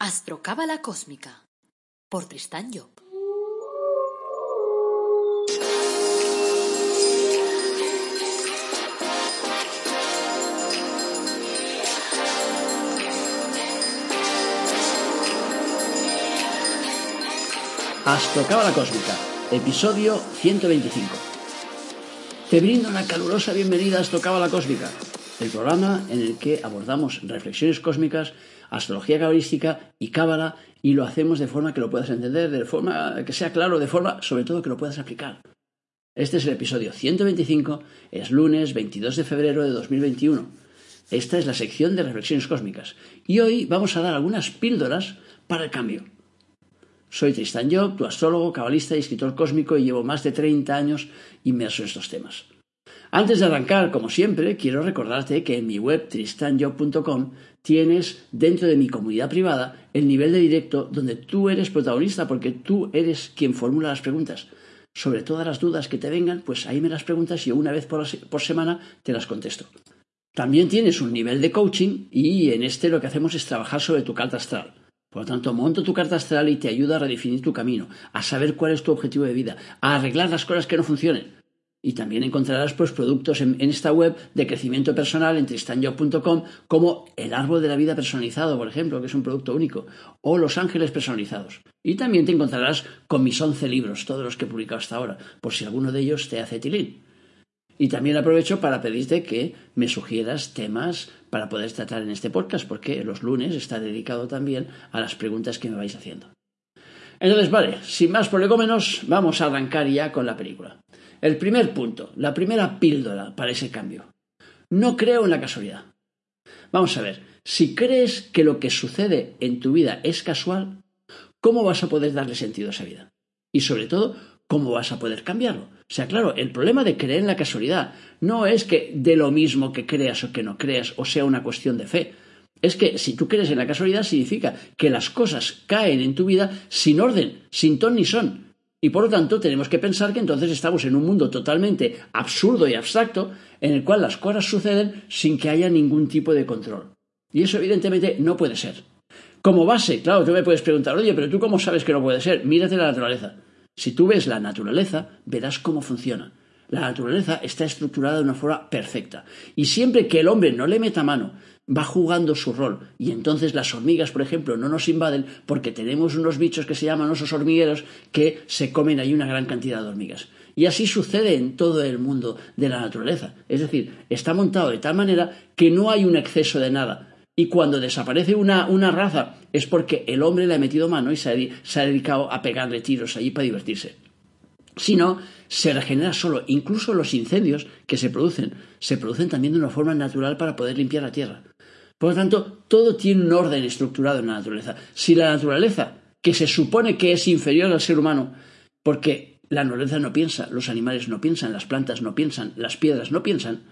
Astrocábala Cósmica por Tristán Job. Astrocábala Cósmica, episodio 125. Te brindo una calurosa bienvenida a Astrocábala Cósmica, el programa en el que abordamos reflexiones cósmicas, astrología cabalística y cábala y lo hacemos de forma que lo puedas entender, de forma que sea claro, de forma sobre todo que lo puedas aplicar. Este es el episodio 125, es lunes 22 de febrero de 2021. Esta es la sección de reflexiones cósmicas y hoy vamos a dar algunas píldoras para el cambio. Soy Tristan Job, tu astrólogo, cabalista y escritor cósmico y llevo más de 30 años inmerso en estos temas. Antes de arrancar, como siempre, quiero recordarte que en mi web tristanjob.com tienes dentro de mi comunidad privada el nivel de directo donde tú eres protagonista porque tú eres quien formula las preguntas. Sobre todas las dudas que te vengan, pues ahí me las preguntas y una vez por, por semana te las contesto. También tienes un nivel de coaching y en este lo que hacemos es trabajar sobre tu carta astral. Por lo tanto, monto tu carta astral y te ayuda a redefinir tu camino, a saber cuál es tu objetivo de vida, a arreglar las cosas que no funcionen. Y también encontrarás pues, productos en, esta web de crecimiento personal en tristanjob.com como el árbol de la vida personalizado, por ejemplo, que es un producto único, o los ángeles personalizados. Y también te encontrarás con mis 11 libros, todos los que he publicado hasta ahora, por si alguno de ellos te hace tilín. Y también aprovecho para pedirte que me sugieras temas para poder tratar en este podcast, porque los lunes está dedicado también a las preguntas que me vais haciendo. Entonces, vale, sin más prolegómenos, vamos a arrancar ya con la película. El primer punto, la primera píldora para ese cambio. No creo en la casualidad. Vamos a ver, si crees que lo que sucede en tu vida es casual, ¿cómo vas a poder darle sentido a esa vida? Y sobre todo, ¿cómo vas a poder cambiarlo? O sea, claro, el problema de creer en la casualidad no es que de lo mismo que creas o que no creas o sea una cuestión de fe. Es que si tú crees en la casualidad significa que las cosas caen en tu vida sin orden, sin ton ni son. Y por lo tanto tenemos que pensar que entonces estamos en un mundo totalmente absurdo y abstracto en el cual las cosas suceden sin que haya ningún tipo de control. Y eso evidentemente no puede ser. Como base, claro, tú me puedes preguntar, oye, pero tú cómo sabes que no puede ser? Mírate la naturaleza. Si tú ves la naturaleza, verás cómo funciona. La naturaleza está estructurada de una forma perfecta. Y siempre que el hombre no le meta mano, va jugando su rol. Y entonces las hormigas, por ejemplo, no nos invaden porque tenemos unos bichos que se llaman osos hormigueros que se comen ahí una gran cantidad de hormigas. Y así sucede en todo el mundo de la naturaleza. Es decir, está montado de tal manera que no hay un exceso de nada. Y cuando desaparece una, una raza es porque el hombre le ha metido mano y se ha, se ha dedicado a pegarle tiros allí para divertirse. Si no, se regenera solo. Incluso los incendios que se producen, se producen también de una forma natural para poder limpiar la tierra. Por lo tanto, todo tiene un orden estructurado en la naturaleza. Si la naturaleza, que se supone que es inferior al ser humano, porque la naturaleza no piensa, los animales no piensan, las plantas no piensan, las piedras no piensan,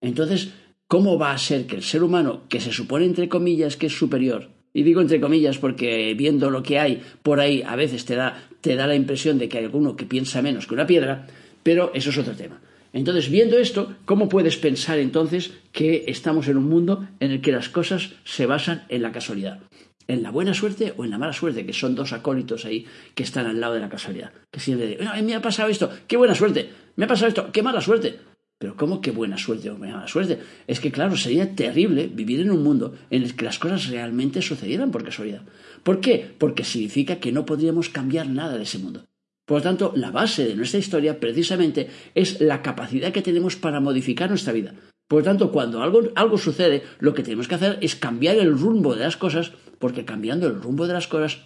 entonces, ¿cómo va a ser que el ser humano, que se supone entre comillas que es superior, y digo entre comillas porque viendo lo que hay por ahí a veces te da, te da la impresión de que hay alguno que piensa menos que una piedra, pero eso es otro tema. Entonces, viendo esto, ¿cómo puedes pensar entonces que estamos en un mundo en el que las cosas se basan en la casualidad? ¿En la buena suerte o en la mala suerte? Que son dos acólitos ahí que están al lado de la casualidad. Que siempre dicen, me ha pasado esto, qué buena suerte, me ha pasado esto, qué mala suerte. Pero ¿cómo qué buena suerte o mala suerte? Es que, claro, sería terrible vivir en un mundo en el que las cosas realmente sucedieran por casualidad. ¿Por qué? Porque significa que no podríamos cambiar nada de ese mundo. Por lo tanto, la base de nuestra historia precisamente es la capacidad que tenemos para modificar nuestra vida. Por lo tanto, cuando algo, algo, sucede, lo que tenemos que hacer es cambiar el rumbo de las cosas, porque cambiando el rumbo de las cosas,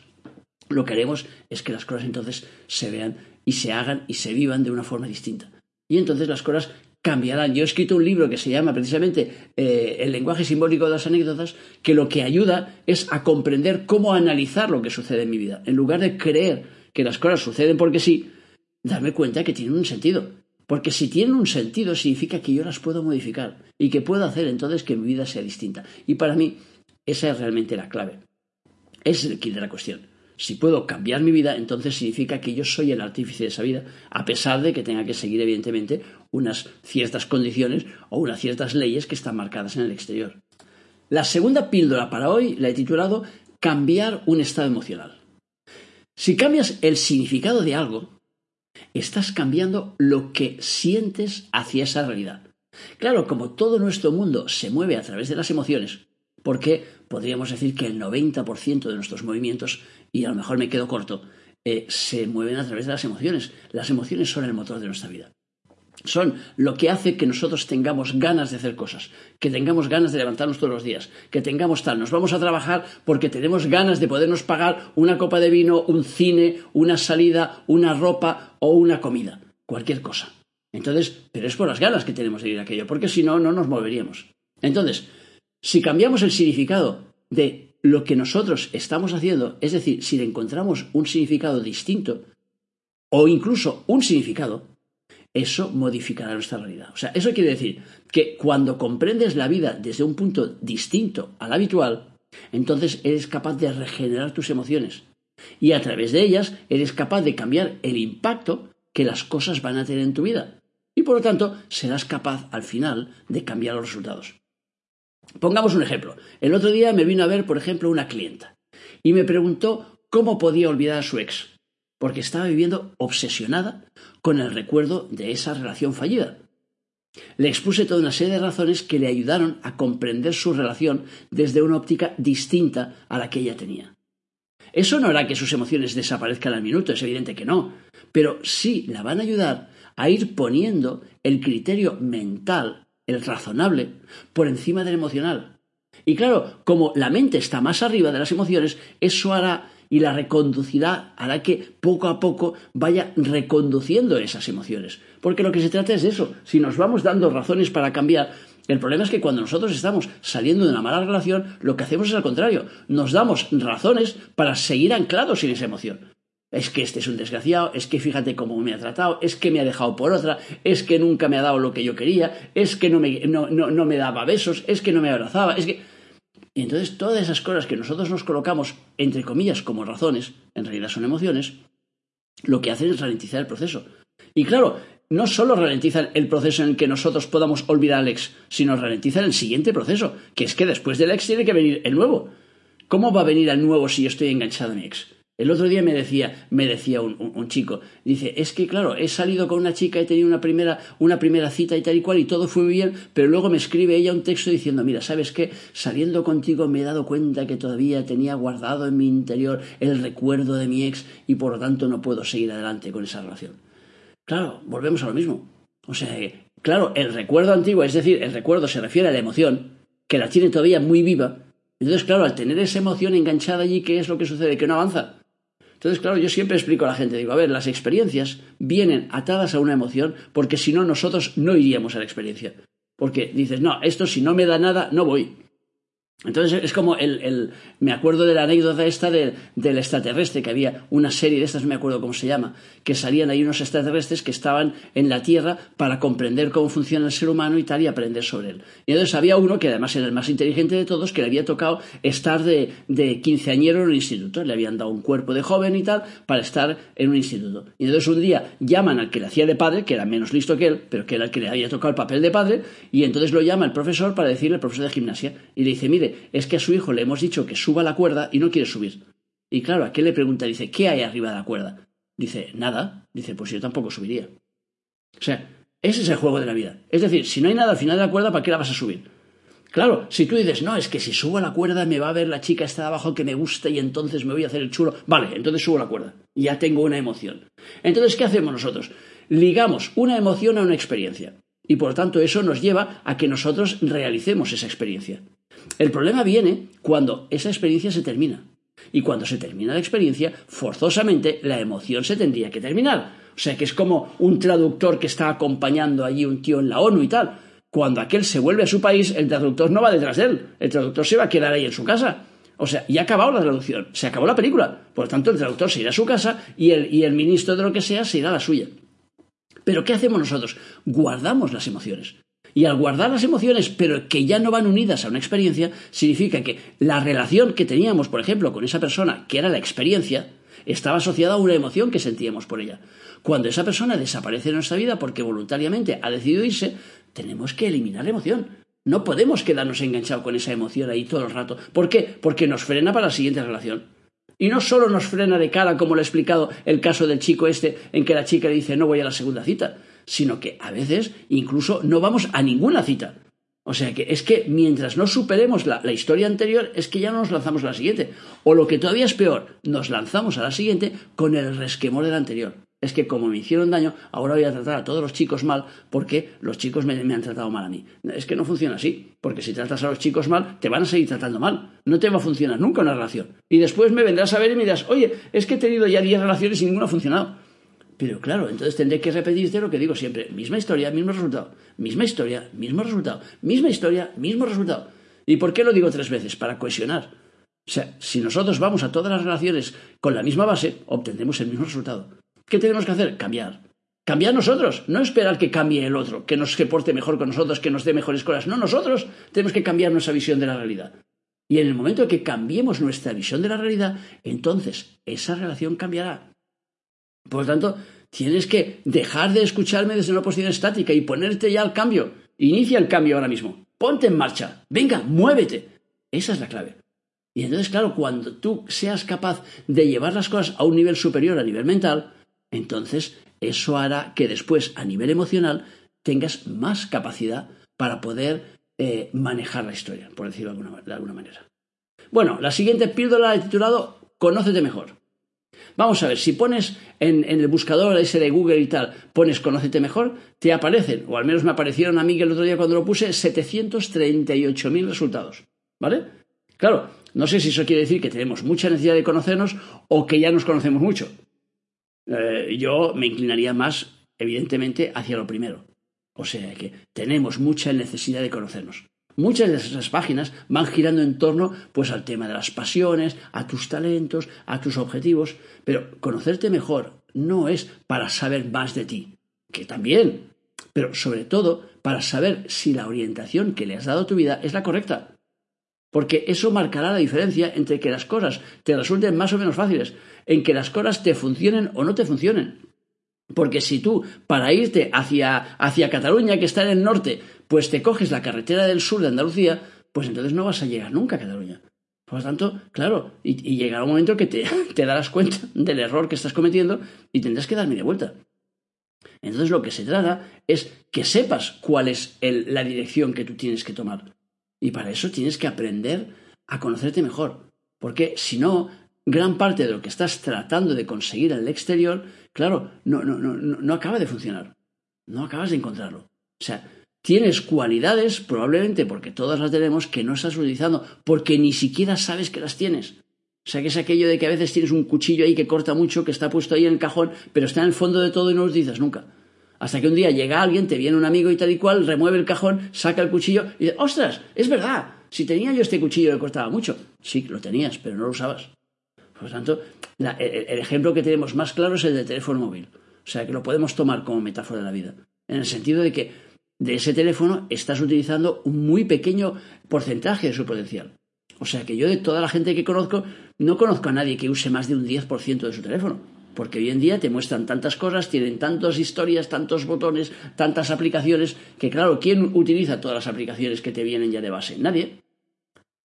lo que haremos es que las cosas entonces se vean y se hagan y se vivan de una forma distinta. Y entonces las cosas cambiarán. Yo he escrito un libro que se llama precisamente eh, El lenguaje simbólico de las anécdotas, que lo que ayuda es a comprender cómo analizar lo que sucede en mi vida. En lugar de creer que las cosas suceden porque sí, darme cuenta que tienen un sentido. Porque si tienen un sentido significa que yo las puedo modificar y que puedo hacer entonces que mi vida sea distinta. Y para mí esa es realmente la clave. Es el kit de la cuestión. Si puedo cambiar mi vida, entonces significa que yo soy el artífice de esa vida, a pesar de que tenga que seguir, evidentemente, unas ciertas condiciones o unas ciertas leyes que están marcadas en el exterior. La segunda píldora para hoy la he titulado cambiar un estado emocional. Si cambias el significado de algo, estás cambiando lo que sientes hacia esa realidad. Claro, como todo nuestro mundo se mueve a través de las emociones, porque podríamos decir que el 90% de nuestros movimientos, y a lo mejor me quedo corto, eh, se mueven a través de las emociones. Las emociones son el motor de nuestra vida. Son lo que hace que nosotros tengamos ganas de hacer cosas, que tengamos ganas de levantarnos todos los días, que tengamos tal. Nos vamos a trabajar porque tenemos ganas de podernos pagar una copa de vino, un cine, una salida, una ropa o una comida, cualquier cosa. Entonces, pero es por las ganas que tenemos de ir a aquello, porque si no, no nos moveríamos. Entonces, si cambiamos el significado de lo que nosotros estamos haciendo, es decir, si le encontramos un significado distinto, o incluso un significado, eso modificará nuestra realidad. O sea, eso quiere decir que cuando comprendes la vida desde un punto distinto al habitual, entonces eres capaz de regenerar tus emociones. Y a través de ellas eres capaz de cambiar el impacto que las cosas van a tener en tu vida. Y por lo tanto, serás capaz al final de cambiar los resultados. Pongamos un ejemplo. El otro día me vino a ver, por ejemplo, una clienta y me preguntó cómo podía olvidar a su ex, porque estaba viviendo obsesionada con el recuerdo de esa relación fallida. Le expuse toda una serie de razones que le ayudaron a comprender su relación desde una óptica distinta a la que ella tenía. Eso no hará que sus emociones desaparezcan al minuto, es evidente que no, pero sí la van a ayudar a ir poniendo el criterio mental el razonable, por encima del emocional. Y claro, como la mente está más arriba de las emociones, eso hará y la reconducirá hará que poco a poco vaya reconduciendo esas emociones. Porque lo que se trata es de eso. Si nos vamos dando razones para cambiar, el problema es que cuando nosotros estamos saliendo de una mala relación, lo que hacemos es al contrario. Nos damos razones para seguir anclados en esa emoción es que este es un desgraciado, es que fíjate cómo me ha tratado, es que me ha dejado por otra, es que nunca me ha dado lo que yo quería, es que no me, no, no, me daba besos, es que no me abrazaba, es que... Y entonces todas esas cosas que nosotros nos colocamos, entre comillas, como razones, en realidad son emociones, lo que hacen es ralentizar el proceso. Y claro, no solo ralentizan el proceso en el que nosotros podamos olvidar al ex, sino ralentizan el siguiente proceso, que es que después del ex tiene que venir el nuevo. ¿Cómo va a venir el nuevo si yo estoy enganchado a mi ex? El otro día me decía, me decía un, chico, dice, es que claro, he salido con una chica, he tenido una primera, una primera cita y tal y cual, y todo fue muy bien, pero luego me escribe ella un texto diciendo, mira, ¿sabes qué? Saliendo contigo me he dado cuenta que todavía tenía guardado en mi interior el recuerdo de mi ex y por lo tanto no puedo seguir adelante con esa relación. Claro, volvemos a lo mismo. O sea, claro, el recuerdo antiguo, es decir, el recuerdo se refiere a la emoción, que la tiene todavía muy viva, entonces, claro, al tener esa emoción enganchada allí, ¿qué es lo que sucede? Que no avanza. Entonces, claro, yo siempre explico a la gente, digo, a ver, las experiencias vienen atadas a una emoción porque si no nosotros no iríamos a la experiencia. Porque dices, no, esto si no me da nada, no voy. Entonces es como el, me acuerdo de la anécdota esta del extraterrestre, que había una serie de estas, no me acuerdo cómo se llama, que salían ahí unos extraterrestres que estaban en la Tierra para comprender cómo funciona el ser humano y tal y aprender sobre él. Y entonces había uno que además era el más inteligente de todos, que le había tocado estar de, de quinceañero en un instituto. Le habían dado un cuerpo de joven y tal para estar en un instituto. Y entonces un día llaman al que le hacía de padre, que era menos listo que él, pero que era el que le había tocado el papel de padre, y entonces lo llama el profesor para decirle, el profesor de gimnasia, y le dice, mire, es que a su hijo le hemos dicho que suba la cuerda y no quiere subir. Y claro, ¿a qué le pregunta? Dice, ¿qué hay arriba de la cuerda? Dice, nada. Dice, pues yo tampoco subiría. O sea, ese es el juego de la vida. Es decir, si no hay nada al final de la cuerda, ¿para qué la vas a subir? Claro, si tú dices, no, es que si subo la cuerda me va a ver la chica esta de abajo que me gusta y entonces me voy a hacer el chulo. Vale, entonces subo la cuerda. Ya tengo una emoción. Entonces, ¿qué hacemos nosotros? Ligamos una emoción a una experiencia. Y por tanto, eso nos lleva a que nosotros realicemos esa experiencia. El problema viene cuando esa experiencia se termina. Y cuando se termina la experiencia, forzosamente la emoción se tendría que terminar. O sea que es como un traductor que está acompañando allí un tío en la ONU y tal. Cuando aquel se vuelve a su país, el traductor no va detrás de él. El traductor se va a quedar ahí en su casa. O sea, ya ha acabado la traducción, se acabó la película. Por lo tanto, el traductor se irá a su casa y el, y el ministro de lo que sea se irá a la suya. Pero ¿qué hacemos nosotros? Guardamos las emociones. Y al guardar las emociones, pero que ya no van unidas a una experiencia, significa que la relación que teníamos, por ejemplo, con esa persona, que era la experiencia, estaba asociada a una emoción que sentíamos por ella. Cuando esa persona desaparece de nuestra vida porque voluntariamente ha decidido irse, tenemos que eliminar la emoción. No podemos quedarnos enganchados con esa emoción ahí todo el rato. ¿Por qué? Porque nos frena para la siguiente relación. Y no solo nos frena de cara, como lo he explicado el caso del chico este, en que la chica le dice no voy a la segunda cita, sino que a veces incluso no vamos a ninguna cita. O sea que es que mientras no superemos la, la, historia anterior, es que ya no nos lanzamos a la siguiente. O lo que todavía es peor, nos lanzamos a la siguiente con el resquemor de la anterior. Es que como me hicieron daño, ahora voy a tratar a todos los chicos mal porque los chicos me, me han tratado mal a mí. Es que no funciona así, porque si tratas a los chicos mal, te van a seguir tratando mal. No te va a funcionar nunca una relación. Y después me vendrás a ver y me dirás, oye, es que he tenido ya 10 relaciones y ninguna ha funcionado. Pero claro, entonces tendré que repetirte lo que digo siempre. Misma historia, mismo resultado. Misma historia, mismo resultado. Misma historia, mismo resultado. ¿Y por qué lo digo tres veces? Para cohesionar. O sea, si nosotros vamos a todas las relaciones con la misma base, obtendremos el mismo resultado. ¿Qué tenemos que hacer? Cambiar. Cambiar nosotros, no esperar que cambie el otro, que nos porte mejor con nosotros, que nos dé mejores cosas. No, nosotros tenemos que cambiar nuestra visión de la realidad. Y en el momento que cambiemos nuestra visión de la realidad, entonces esa relación cambiará. Por lo tanto, tienes que dejar de escucharme desde una posición estática y ponerte ya al cambio. Inicia el cambio ahora mismo. Ponte en marcha. Venga, muévete. Esa es la clave. Y entonces, claro, cuando tú seas capaz de llevar las cosas a un nivel superior a nivel mental, entonces eso hará que después, a nivel emocional, tengas más capacidad para poder eh, manejar la historia, por decirlo de alguna, manera. Bueno, la siguiente píldora he titulado Conócete mejor. Vamos a ver, si pones en, el buscador ese de Google y tal, pones Conócete mejor, te aparecen, o al menos me aparecieron a mí el otro día cuando lo puse, 738.000 resultados. ¿Vale? Claro, no sé si eso quiere decir que tenemos mucha necesidad de conocernos o que ya nos conocemos mucho. Eh, yo me inclinaría más, evidentemente, hacia lo primero. O sea que tenemos mucha necesidad de conocernos. Muchas de esas páginas van girando en torno pues al tema de las pasiones, a tus talentos, a tus objetivos, pero conocerte mejor no es para saber más de ti, que también, pero sobre todo para saber si la orientación que le has dado a tu vida es la correcta. Porque eso marcará la diferencia entre que las cosas te resulten más o menos fáciles, en que las cosas te funcionen o no te funcionen. Porque si tú, para irte hacia, hacia Cataluña, que está en el norte, pues te coges la carretera del sur de Andalucía, pues entonces no vas a llegar nunca a Cataluña. Por lo tanto, claro, y, llegará un momento que te, te, darás cuenta del error que estás cometiendo y tendrás que dar media vuelta. Entonces lo que se trata es que sepas cuál es la dirección que tú tienes que tomar. Y para eso tienes que aprender a conocerte mejor. Porque si no, gran parte de lo que estás tratando de conseguir en el exterior, claro, no, no, no, no acaba de funcionar. No acabas de encontrarlo. O sea, tienes cualidades, probablemente porque todas las tenemos, que no estás utilizando, porque ni siquiera sabes que las tienes. O sea, que es aquello de que a veces tienes un cuchillo ahí que corta mucho, que está puesto ahí en el cajón, pero está en el fondo de todo y no lo utilizas nunca. Hasta que un día llega alguien, te viene un amigo y tal y cual, remueve el cajón, saca el cuchillo y dice, ostras, es verdad, si tenía yo este cuchillo que cortaba mucho. Sí, lo tenías, pero no lo usabas. Por lo tanto, el, el, ejemplo que tenemos más claro es el del teléfono móvil. O sea, que lo podemos tomar como metáfora de la vida. En el sentido de que de ese teléfono estás utilizando un muy pequeño porcentaje de su potencial. O sea, que yo de toda la gente que conozco, no conozco a nadie que use más de un 10% de su teléfono. Porque hoy en día te muestran tantas cosas, tienen tantas historias, tantos botones, tantas aplicaciones, que claro, ¿quién utiliza todas las aplicaciones que te vienen ya de base? Nadie.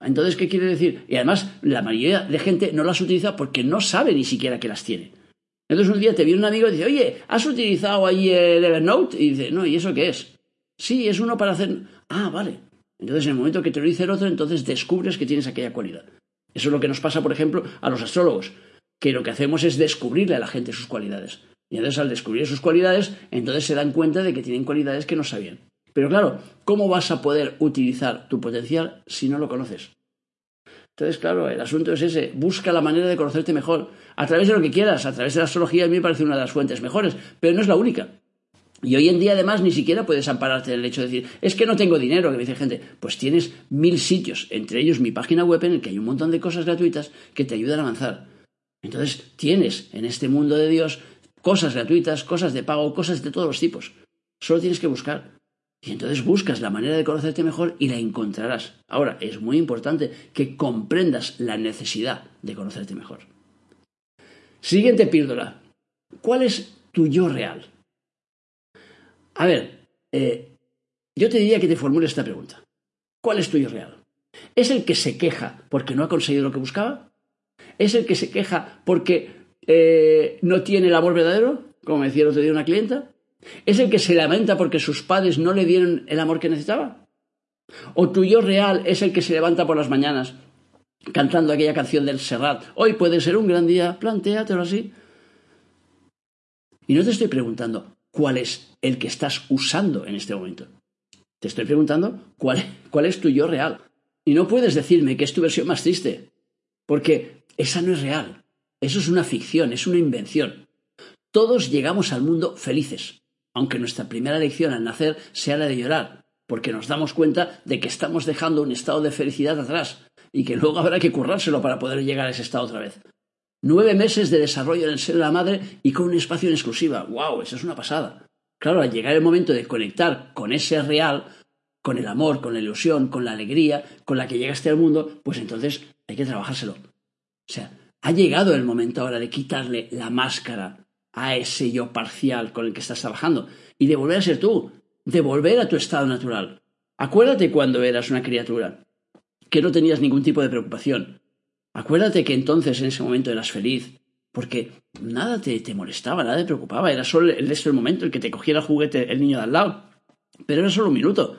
Entonces, ¿qué quiere decir? Y además, la mayoría de gente no las utiliza porque no sabe ni siquiera que las tiene. Entonces un día te viene un amigo y dice, oye, ¿has utilizado ahí el Evernote? Y dice, no, ¿y eso qué es? Sí, es uno para hacer... Ah, vale. Entonces, en el momento que te lo dice el otro, entonces descubres que tienes aquella cualidad. Eso es lo que nos pasa, por ejemplo, a los astrólogos, que lo que hacemos es descubrirle a la gente sus cualidades. Y entonces, al descubrir sus cualidades, entonces se dan cuenta de que tienen cualidades que no sabían. Pero claro, ¿cómo vas a poder utilizar tu potencial si no lo conoces? Entonces, claro, el asunto es ese. Busca la manera de conocerte mejor. A través de lo que quieras. A través de la astrología a mí me parece una de las fuentes mejores. Pero no es la única. Y hoy en día, además, ni siquiera puedes ampararte del hecho de decir, es que no tengo dinero, que me dice gente. Pues tienes mil sitios, entre ellos mi página web, en el que hay un montón de cosas gratuitas que te ayudan a avanzar. Entonces, tienes en este mundo de Dios cosas gratuitas, cosas de pago, cosas de todos los tipos. Solo tienes que buscar. Y entonces buscas la manera de conocerte mejor y la encontrarás. Ahora, es muy importante que comprendas la necesidad de conocerte mejor. Siguiente píldora. ¿Cuál es tu yo real? A ver, eh, yo te diría que te formule esta pregunta. ¿Cuál es tu yo real? ¿Es el que se queja porque no ha conseguido lo que buscaba? ¿Es el que se queja porque eh, no tiene el amor verdadero? Como me decía el otro día una clienta. ¿Es el que se lamenta porque sus padres no le dieron el amor que necesitaba? ¿O tu yo real es el que se levanta por las mañanas cantando aquella canción del Serrat? Hoy puede ser un gran día, plantéatelo así. Y no te estoy preguntando cuál es el que estás usando en este momento. Te estoy preguntando cuál, cuál es tu yo real. Y no puedes decirme que es tu versión más triste, porque esa no es real. Eso es una ficción, es una invención. Todos llegamos al mundo felices, aunque nuestra primera lección al nacer sea la de llorar, porque nos damos cuenta de que estamos dejando un estado de felicidad atrás y que luego habrá que currárselo para poder llegar a ese estado otra vez. Nueve meses de desarrollo en el ser de la madre y con un espacio en exclusiva. ¡Wow! Eso es una pasada. Claro, al llegar el momento de conectar con ese real, con el amor, con la ilusión, con la alegría con la que llegaste al mundo, pues entonces hay que trabajárselo. O sea, ha llegado el momento ahora de quitarle la máscara a ese yo parcial con el que estás trabajando y de volver a ser tú, de volver a tu estado natural. Acuérdate cuando eras una criatura, que no tenías ningún tipo de preocupación. Acuérdate que entonces en ese momento eras feliz, porque nada te, te molestaba, nada te preocupaba, era solo el del momento el que te cogiera el juguete el niño de al lado. Pero era solo un minuto.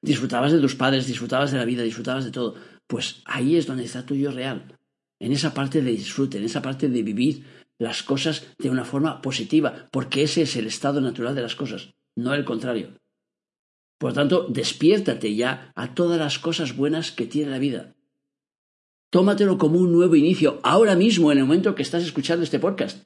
Disfrutabas de tus padres, disfrutabas de la vida, disfrutabas de todo. Pues ahí es donde está tu yo real. En esa parte de disfrute, en esa parte de vivir las cosas de una forma positiva, porque ese es el estado natural de las cosas, no el contrario. Por lo tanto, despiértate ya a todas las cosas buenas que tiene la vida. Tómatelo como un nuevo inicio, ahora mismo, en el momento que estás escuchando este podcast.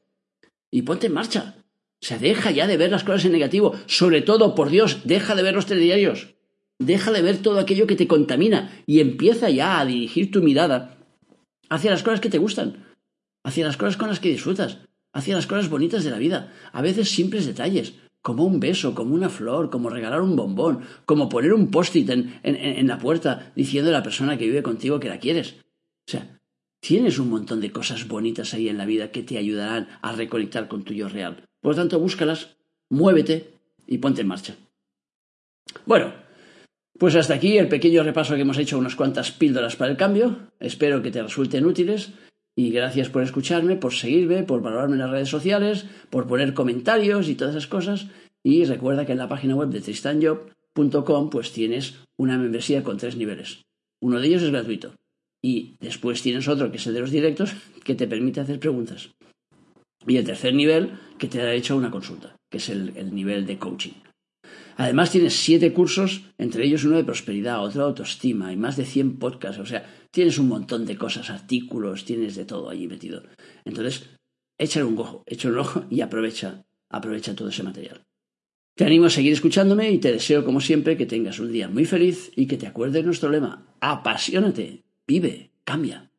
Y ponte en marcha. O sea, deja ya de ver las cosas en negativo. Sobre todo, por Dios, deja de ver los telediarios. Deja de ver todo aquello que te contamina y empieza ya a dirigir tu mirada hacia las cosas que te gustan, hacia las cosas con las que disfrutas, hacia las cosas bonitas de la vida, a veces simples detalles, como un beso, como una flor, como regalar un bombón, como poner un post-it en, en, la puerta diciendo a la persona que vive contigo que la quieres. O sea, tienes un montón de cosas bonitas ahí en la vida que te ayudarán a reconectar con tu yo real. Por lo tanto, búscalas, muévete y ponte en marcha. Bueno, pues hasta aquí el pequeño repaso que hemos hecho unas cuantas píldoras para el cambio. Espero que te resulten útiles y gracias por escucharme, por seguirme, por valorarme en las redes sociales, por poner comentarios y todas esas cosas. Y recuerda que en la página web de tristanjob.com pues tienes una membresía con tres niveles. Uno de ellos es gratuito. Y después tienes otro que es el de los directos que te permite hacer preguntas. Y el tercer nivel que te da hecho una consulta, que es el nivel de coaching. Además tienes siete cursos, entre ellos uno de prosperidad, otro de autoestima y más de 100 podcasts. O sea, tienes un montón de cosas, artículos, tienes de todo allí metido. Entonces, échale un ojo, échale un ojo y aprovecha, aprovecha todo ese material. Te animo a seguir escuchándome y te deseo, como siempre, que tengas un día muy feliz y que te acuerdes de nuestro lema. Apasionate, vive, cambia.